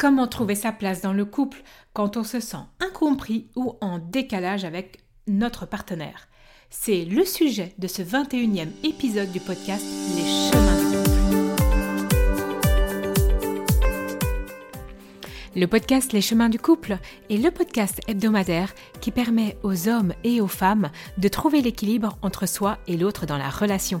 Comment trouver sa place dans le couple quand on se sent incompris ou en décalage avec notre partenaire C'est le sujet de ce 21e épisode du podcast Les chemins du couple. Le podcast Les chemins du couple est le podcast hebdomadaire qui permet aux hommes et aux femmes de trouver l'équilibre entre soi et l'autre dans la relation.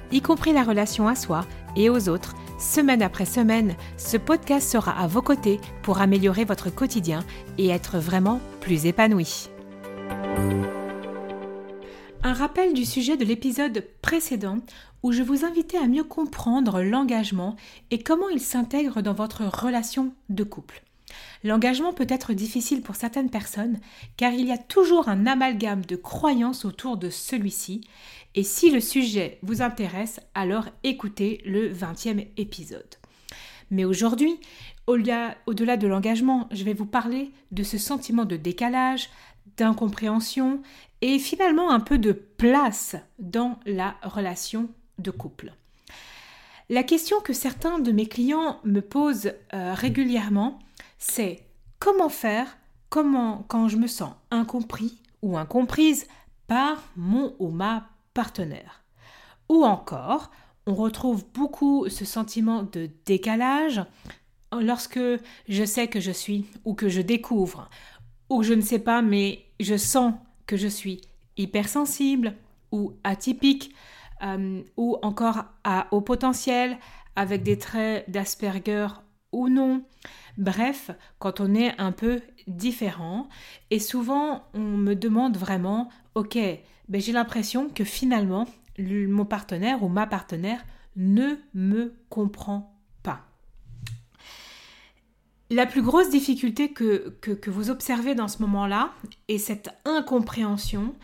y compris la relation à soi et aux autres, semaine après semaine, ce podcast sera à vos côtés pour améliorer votre quotidien et être vraiment plus épanoui. Un rappel du sujet de l'épisode précédent où je vous invitais à mieux comprendre l'engagement et comment il s'intègre dans votre relation de couple. L'engagement peut être difficile pour certaines personnes car il y a toujours un amalgame de croyances autour de celui-ci et si le sujet vous intéresse, alors écoutez le 20e épisode. Mais aujourd'hui, au-delà de l'engagement, je vais vous parler de ce sentiment de décalage, d'incompréhension et finalement un peu de place dans la relation de couple. La question que certains de mes clients me posent euh, régulièrement, c'est comment faire comment quand je me sens incompris ou incomprise par mon ou ma partenaire. Ou encore, on retrouve beaucoup ce sentiment de décalage lorsque je sais que je suis ou que je découvre ou je ne sais pas mais je sens que je suis hypersensible ou atypique euh, ou encore à haut potentiel avec des traits d'Asperger ou non. Bref, quand on est un peu différent et souvent on me demande vraiment, ok, ben, j'ai l'impression que finalement, mon partenaire ou ma partenaire ne me comprend pas. La plus grosse difficulté que, que, vous observez dans ce moment-là, et cette incompréhension,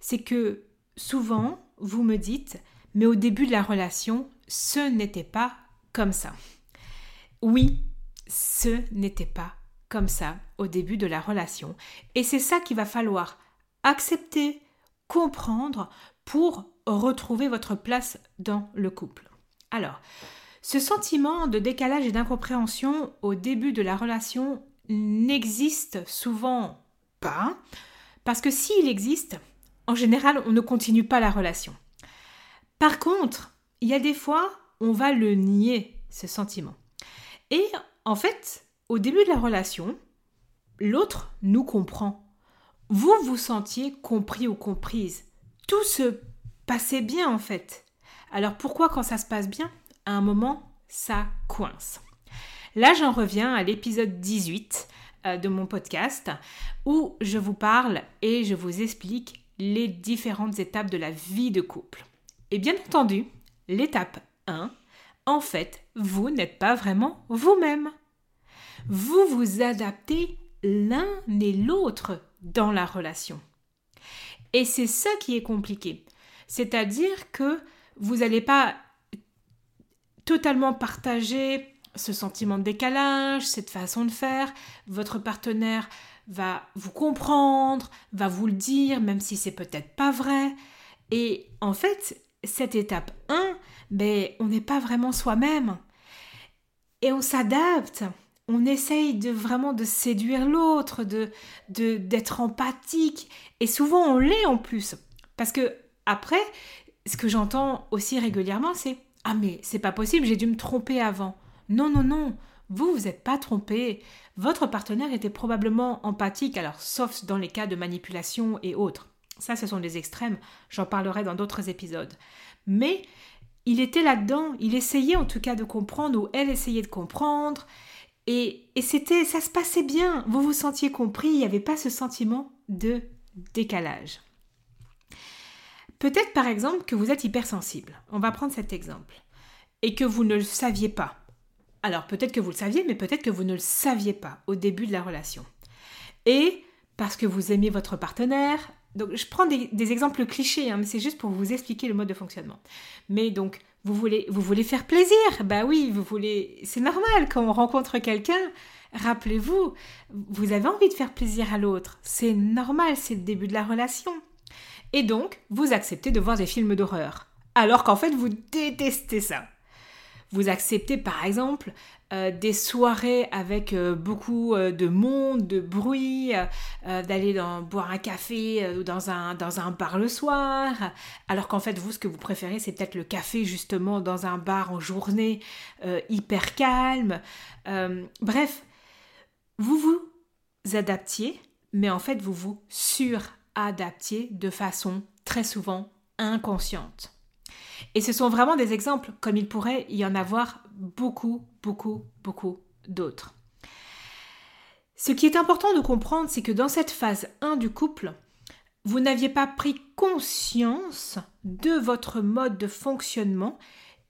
c'est que souvent, vous me dites, mais au début de la relation, ce n'était pas comme ça. Oui, ce n'était pas comme ça au début de la relation. Et c'est ça qu'il va falloir accepter, comprendre pour retrouver votre place dans le couple. Alors, ce sentiment de décalage et d'incompréhension au début de la relation n'existe souvent pas, parce que s'il existe, en général, on ne continue pas la relation. Par contre, il y a des fois, on va le nier, ce sentiment. Et en fait, au début de la relation, l'autre nous comprend vous vous sentiez compris ou comprise. Tout se passait bien en fait. Alors pourquoi quand ça se passe bien, à un moment, ça coince? Là, j'en reviens à l'épisode 18 euh, de mon podcast où je vous parle et je vous explique les différentes étapes de la vie de couple. Et bien entendu, l'étape 1, en fait, vous n'êtes pas vraiment vous-même. Vous vous adaptez l'un et l'autre dans la relation. Et c'est ça qui est compliqué. C'est-à-dire que vous n'allez pas totalement partager ce sentiment de décalage, cette façon de faire. Votre partenaire va vous comprendre, va vous le dire, même si c'est peut-être pas vrai. Et en fait, cette étape 1, ben, on n'est pas vraiment soi-même. Et on s'adapte on essaye de vraiment de séduire l'autre, de d'être empathique et souvent on l'est en plus parce que après ce que j'entends aussi régulièrement c'est ah mais c'est pas possible, j'ai dû me tromper avant. Non non non, vous vous êtes pas trompé. Votre partenaire était probablement empathique alors sauf dans les cas de manipulation et autres. Ça ce sont des extrêmes, j'en parlerai dans d'autres épisodes. Mais il était là-dedans, il essayait en tout cas de comprendre ou elle essayait de comprendre et, c'était, ça se passait bien, vous vous sentiez compris, il n'y avait pas ce sentiment de décalage. Peut-être par exemple que vous êtes hypersensible, on va prendre cet exemple, et que vous ne le saviez pas. Alors peut-être que vous le saviez, mais peut-être que vous ne le saviez pas au début de la relation. et parce que vous aimez votre partenaire. Donc, je prends des, exemples clichés, hein, mais c'est juste pour vous expliquer le mode de fonctionnement. Mais donc, vous voulez, vous voulez faire plaisir? Bah oui, vous voulez. C'est normal quand on rencontre quelqu'un. Rappelez-vous, vous avez envie de faire plaisir à l'autre. C'est normal, c'est le début de la relation. Et donc, vous acceptez de voir des films d'horreur. Alors qu'en fait, vous détestez ça. Vous acceptez par exemple euh, des soirées avec euh, beaucoup euh, de monde, de bruit, d'aller boire un café ou dans un, dans un bar le soir, alors qu'en fait vous ce que vous préférez c'est peut-être le café justement dans un bar en journée hyper calme. bref, vous vous adaptiez, mais en fait vous vous suradaptiez de façon très souvent inconsciente. Et ce sont vraiment des exemples, comme il pourrait y en avoir beaucoup, beaucoup, beaucoup d'autres. Ce qui est important de comprendre, c'est que dans cette phase 1 du couple, vous n'aviez pas pris conscience de votre mode de fonctionnement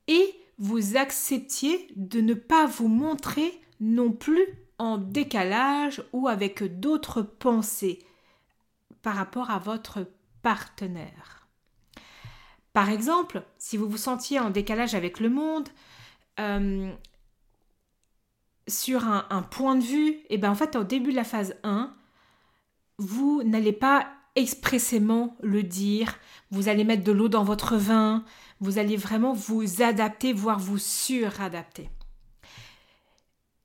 et vous acceptiez de ne pas vous montrer non plus en décalage ou avec d'autres pensées par rapport à votre partenaire. Par exemple, si vous vous sentiez en décalage avec le monde, euh, sur un, point de vue, et eh bien en fait, au début de la phase 1, vous n'allez pas expressément le dire, vous allez mettre de l'eau dans votre vin, vous allez vraiment vous adapter, voire vous suradapter.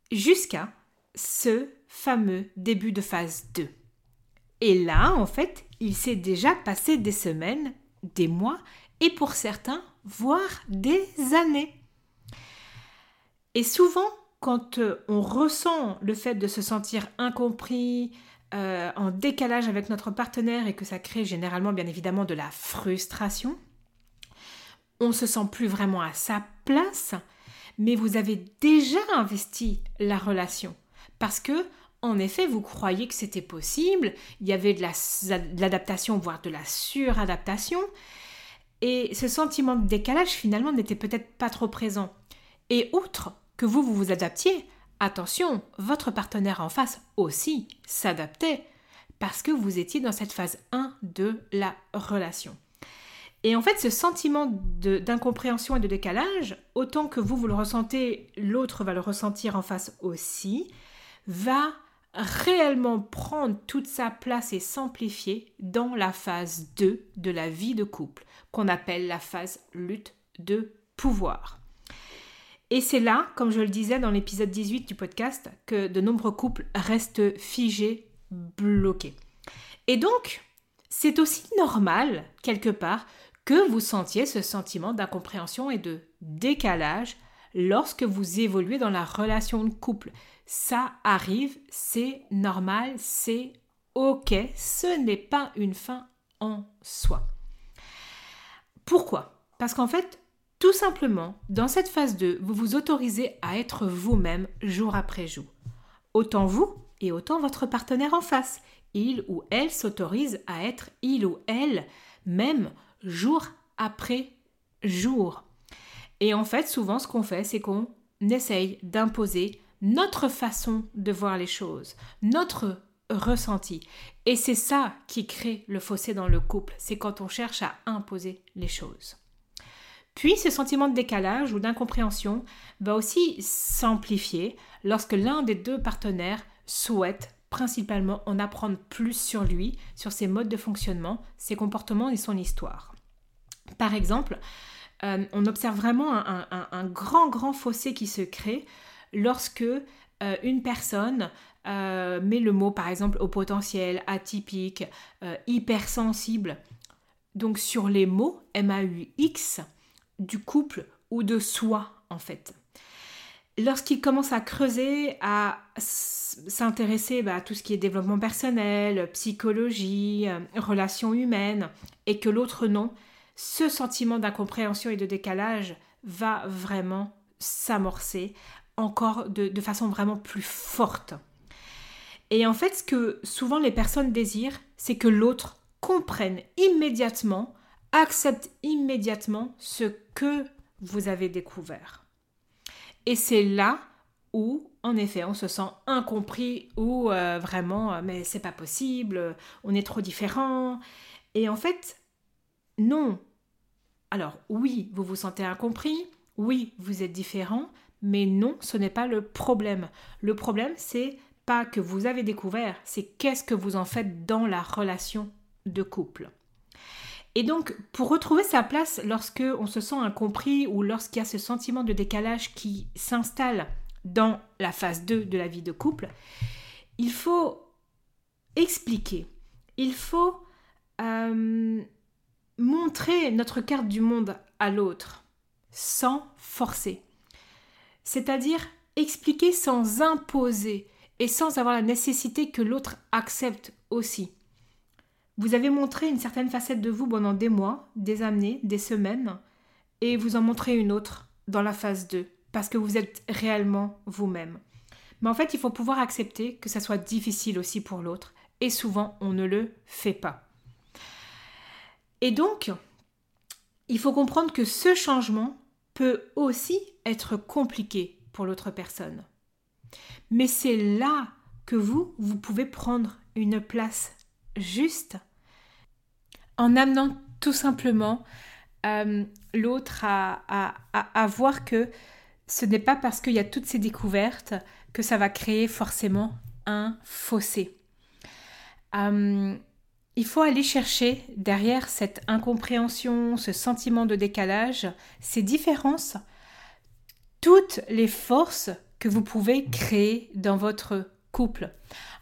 Jusqu'à ce fameux début de phase 2. Et là, en fait, il s'est déjà passé des semaines, des mois et pour certains, voire des années. Et souvent, quand euh, on ressent le fait de se sentir incompris, euh, en décalage avec notre partenaire et que ça crée généralement bien évidemment de la frustration, on se sent plus vraiment à sa place, mais vous avez déjà investi la relation parce que en effet, vous croyez que c'était possible, il y avait de l'adaptation, voire de la suradaptation, et ce sentiment de décalage, finalement, n'était peut-être pas trop présent. Et outre que vous, vous adaptiez, attention, votre partenaire en face aussi s'adaptait, parce que vous étiez dans cette phase 1 de la relation. Et en fait, ce sentiment d'incompréhension et de décalage, autant que vous, vous le ressentez, l'autre va le ressentir en face aussi, va réellement prendre toute sa place et s'amplifier dans la phase 2 de la vie de couple qu'on appelle la phase lutte de pouvoir. Et c'est là, comme je le disais dans l'épisode 18 du podcast, que de nombreux couples restent figés, bloqués. Et donc, c'est aussi normal, quelque part, que vous sentiez ce sentiment d'incompréhension et de décalage lorsque vous évoluez dans la relation de couple. Ça arrive, c'est normal, c'est ok, ce n'est pas une fin en soi. Pourquoi? Parce qu'en fait, tout simplement, dans cette phase 2, vous vous autorisez à être vous-même jour après jour. Autant vous et autant votre partenaire en face. Il ou elle s'autorise à être il ou elle même jour après jour. Et en fait, souvent, ce qu'on fait, c'est qu'on essaye d'imposer notre façon de voir les choses, notre ressenti. Et c'est ça qui crée le fossé dans le couple, c'est quand on cherche à imposer les choses. Puis ce sentiment de décalage ou d'incompréhension va aussi s'amplifier lorsque l'un des deux partenaires souhaite principalement en apprendre plus sur lui, sur ses modes de fonctionnement, ses comportements et son histoire. Par exemple, euh, on observe vraiment un, grand, grand fossé qui se crée lorsque euh, une personne euh, met le mot par exemple au potentiel, atypique, hypersensible. Donc sur les mots MAUX du couple ou de soi en fait. Lorsqu'il commence à creuser, à s'intéresser bah, à tout ce qui est développement personnel, psychologie, relations humaines, et que l'autre non, ce sentiment d'incompréhension et de décalage va vraiment s'amorcer encore de façon vraiment plus forte. Et en fait, ce que souvent les personnes désirent, c'est que l'autre comprenne immédiatement, accepte immédiatement ce que vous avez découvert. Et c'est là où en effet on se sent incompris ou euh, vraiment euh, mais c'est pas possible, on est trop différent. Et en fait, non. Alors oui, vous vous sentez incompris, oui, vous êtes différent, mais non, ce n'est pas le problème. Le problème, c'est pas que vous avez découvert, c'est qu'est-ce que vous en faites dans la relation de couple. Et donc, pour retrouver sa place lorsque on se sent incompris ou lorsqu'il y a ce sentiment de décalage qui s'installe dans la phase 2 de la vie de couple, il faut expliquer, il faut euh, montrer notre carte du monde à l'autre sans forcer. C'est-à-dire expliquer sans imposer et sans avoir la nécessité que l'autre accepte aussi. Vous avez montré une certaine facette de vous pendant des mois, des années, des semaines, et vous en montrez une autre dans la phase 2 parce que vous êtes réellement vous-même. Mais en fait, il faut pouvoir accepter que ça soit difficile aussi pour l'autre, et souvent on ne le fait pas. Et donc, il faut comprendre que ce changement peut aussi être compliqué pour l'autre personne. Mais c'est là que vous, vous pouvez prendre une place juste en amenant tout simplement euh, l'autre à, voir que ce n'est pas parce qu'il y a toutes ces découvertes que ça va créer forcément un fossé. Euh, il faut aller chercher derrière cette incompréhension, ce sentiment de décalage, ces différences, toutes les forces que vous pouvez créer dans votre couple.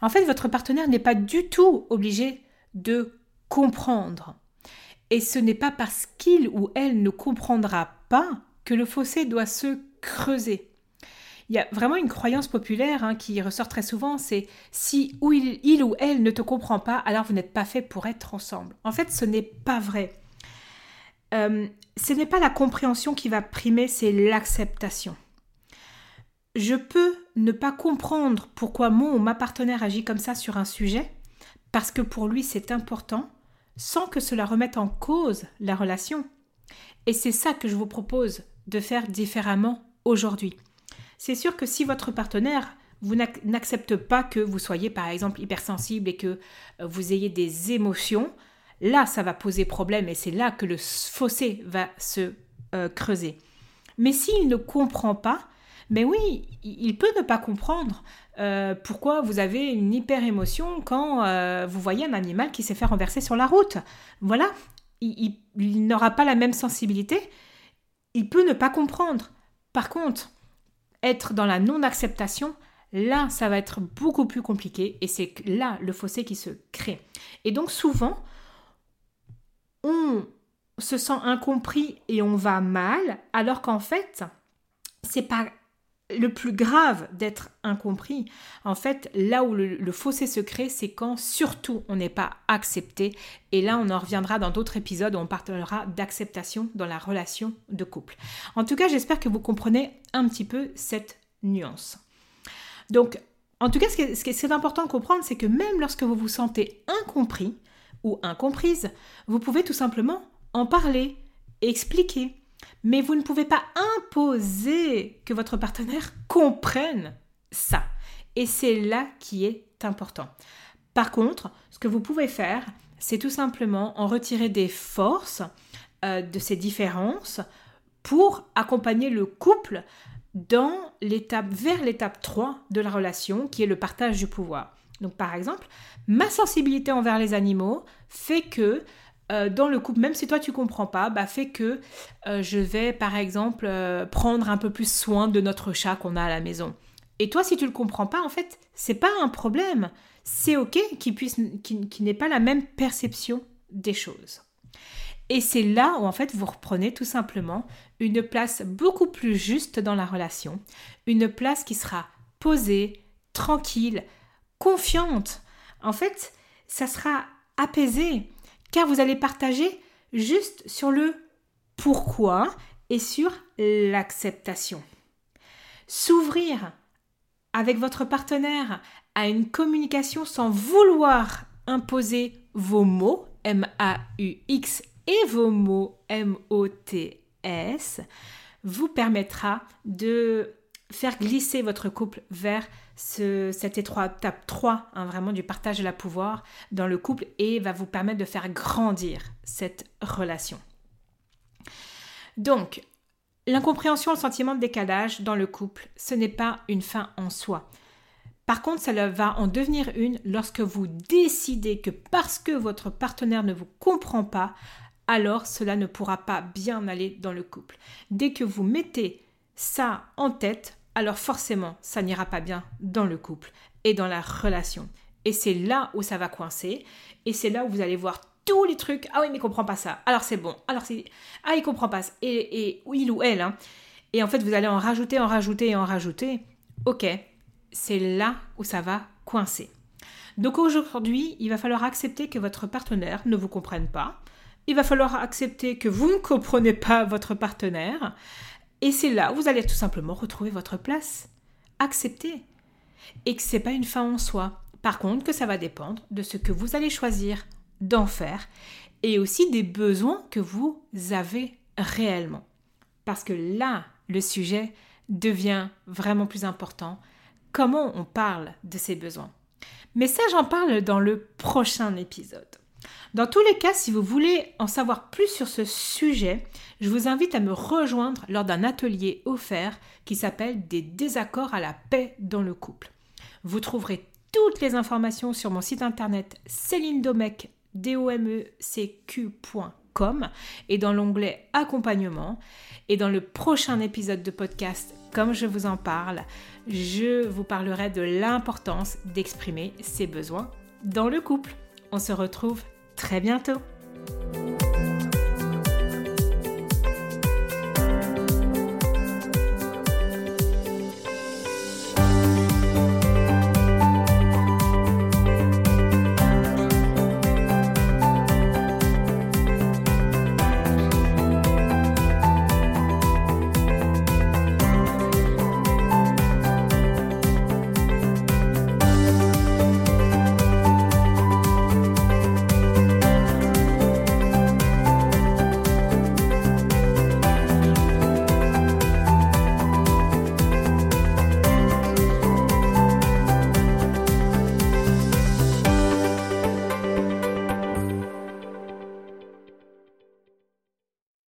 En fait, votre partenaire n'est pas du tout obligé de comprendre. Et ce n'est pas parce qu'il ou elle ne comprendra pas que le fossé doit se creuser. Il y a vraiment une croyance populaire hein, qui ressort très souvent, c'est si il, ou elle ne te comprend pas, alors vous n'êtes pas fait pour être ensemble. En fait, ce n'est pas vrai. Euh, ce n'est pas la compréhension qui va primer, c'est l'acceptation. Je peux ne pas comprendre pourquoi mon ou ma partenaire agit comme ça sur un sujet, parce que pour lui c'est important, sans que cela remette en cause la relation. Et c'est ça que je vous propose de faire différemment aujourd'hui. C'est sûr que si votre partenaire vous n'accepte pas que vous soyez par exemple hypersensible et que euh, vous ayez des émotions, là ça va poser problème et c'est là que le fossé va se euh, creuser. Mais s'il ne comprend pas, mais oui, il peut ne pas comprendre euh, pourquoi vous avez une hyper émotion quand vous voyez un animal qui s'est fait renverser sur la route. Voilà, il n'aura pas la même sensibilité, il peut ne pas comprendre. Par contre, être dans la non-acceptation, là, ça va être beaucoup plus compliqué et c'est là le fossé qui se crée. Et donc souvent, on se sent incompris et on va mal, alors qu'en fait, c'est pas le plus grave d'être incompris, en fait, là où le, fossé se c'est quand surtout on n'est pas accepté. Et là, on en reviendra dans d'autres épisodes où on parlera d'acceptation dans la relation de couple. En tout cas, j'espère que vous comprenez un petit peu cette nuance. Donc, en tout cas, ce qui est, ce qui est important de comprendre, c'est que même lorsque vous vous sentez incompris ou incomprise, vous pouvez tout simplement en parler, expliquer, mais vous ne pouvez pas imposer que votre partenaire comprenne ça. Et c'est là qui est important. Par contre, ce que vous pouvez faire, c'est tout simplement en retirer des forces euh, de ces différences pour accompagner le couple dans l'étape vers l'étape 3 de la relation qui est le partage du pouvoir. Donc par exemple, ma sensibilité envers les animaux fait que euh, dans le couple, même si toi tu comprends pas, bah, fait que euh, je vais par exemple euh, prendre un peu plus soin de notre chat qu'on a à la maison. Et toi, si tu le comprends pas, en fait, c'est pas un problème. C'est ok qu'il puisse, qu'il n'ait pas la même perception des choses. Et c'est là où en fait vous reprenez tout simplement une place beaucoup plus juste dans la relation, une place qui sera posée, tranquille, confiante. En fait, ça sera apaisé car vous allez partager juste sur le pourquoi et sur l'acceptation. S'ouvrir avec votre partenaire à une communication sans vouloir imposer vos mots M-A-U-X et vos mots M-O-T-S vous permettra de faire glisser votre couple vers ce, cette étape 3, hein, vraiment du partage de la pouvoir dans le couple et va vous permettre de faire grandir cette relation. Donc, l'incompréhension, le sentiment de décalage dans le couple, ce n'est pas une fin en soi. Par contre, ça va en devenir une lorsque vous décidez que parce que votre partenaire ne vous comprend pas, alors cela ne pourra pas bien aller dans le couple. Dès que vous mettez ça en tête, alors forcément, ça n'ira pas bien dans le couple et dans la relation. Et c'est là où ça va coincer, et c'est là où vous allez voir tous les trucs. Ah oui, mais il comprend pas ça. Alors c'est bon. Alors c'est ah il comprend pas. Et, et il ou elle. Hein. Et en fait, vous allez en rajouter, en rajouter et en rajouter. Ok, c'est là où ça va coincer. Donc aujourd'hui, il va falloir accepter que votre partenaire ne vous comprenne pas. Il va falloir accepter que vous ne comprenez pas votre partenaire. Et c'est là où vous allez tout simplement retrouver votre place. Accepter. Et que ce n'est pas une fin en soi. Par contre, que ça va dépendre de ce que vous allez choisir d'en faire et aussi des besoins que vous avez réellement. Parce que là, le sujet devient vraiment plus important. Comment on parle de ces besoins Mais ça, j'en parle dans le prochain épisode. Dans tous les cas, si vous voulez en savoir plus sur ce sujet, je vous invite à me rejoindre lors d'un atelier offert qui s'appelle Des désaccords à la paix dans le couple. Vous trouverez toutes les informations sur mon site internet célinedomec.com et dans l'onglet accompagnement. Et dans le prochain épisode de podcast, comme je vous en parle, je vous parlerai de l'importance d'exprimer ses besoins dans le couple. On se retrouve très bientôt.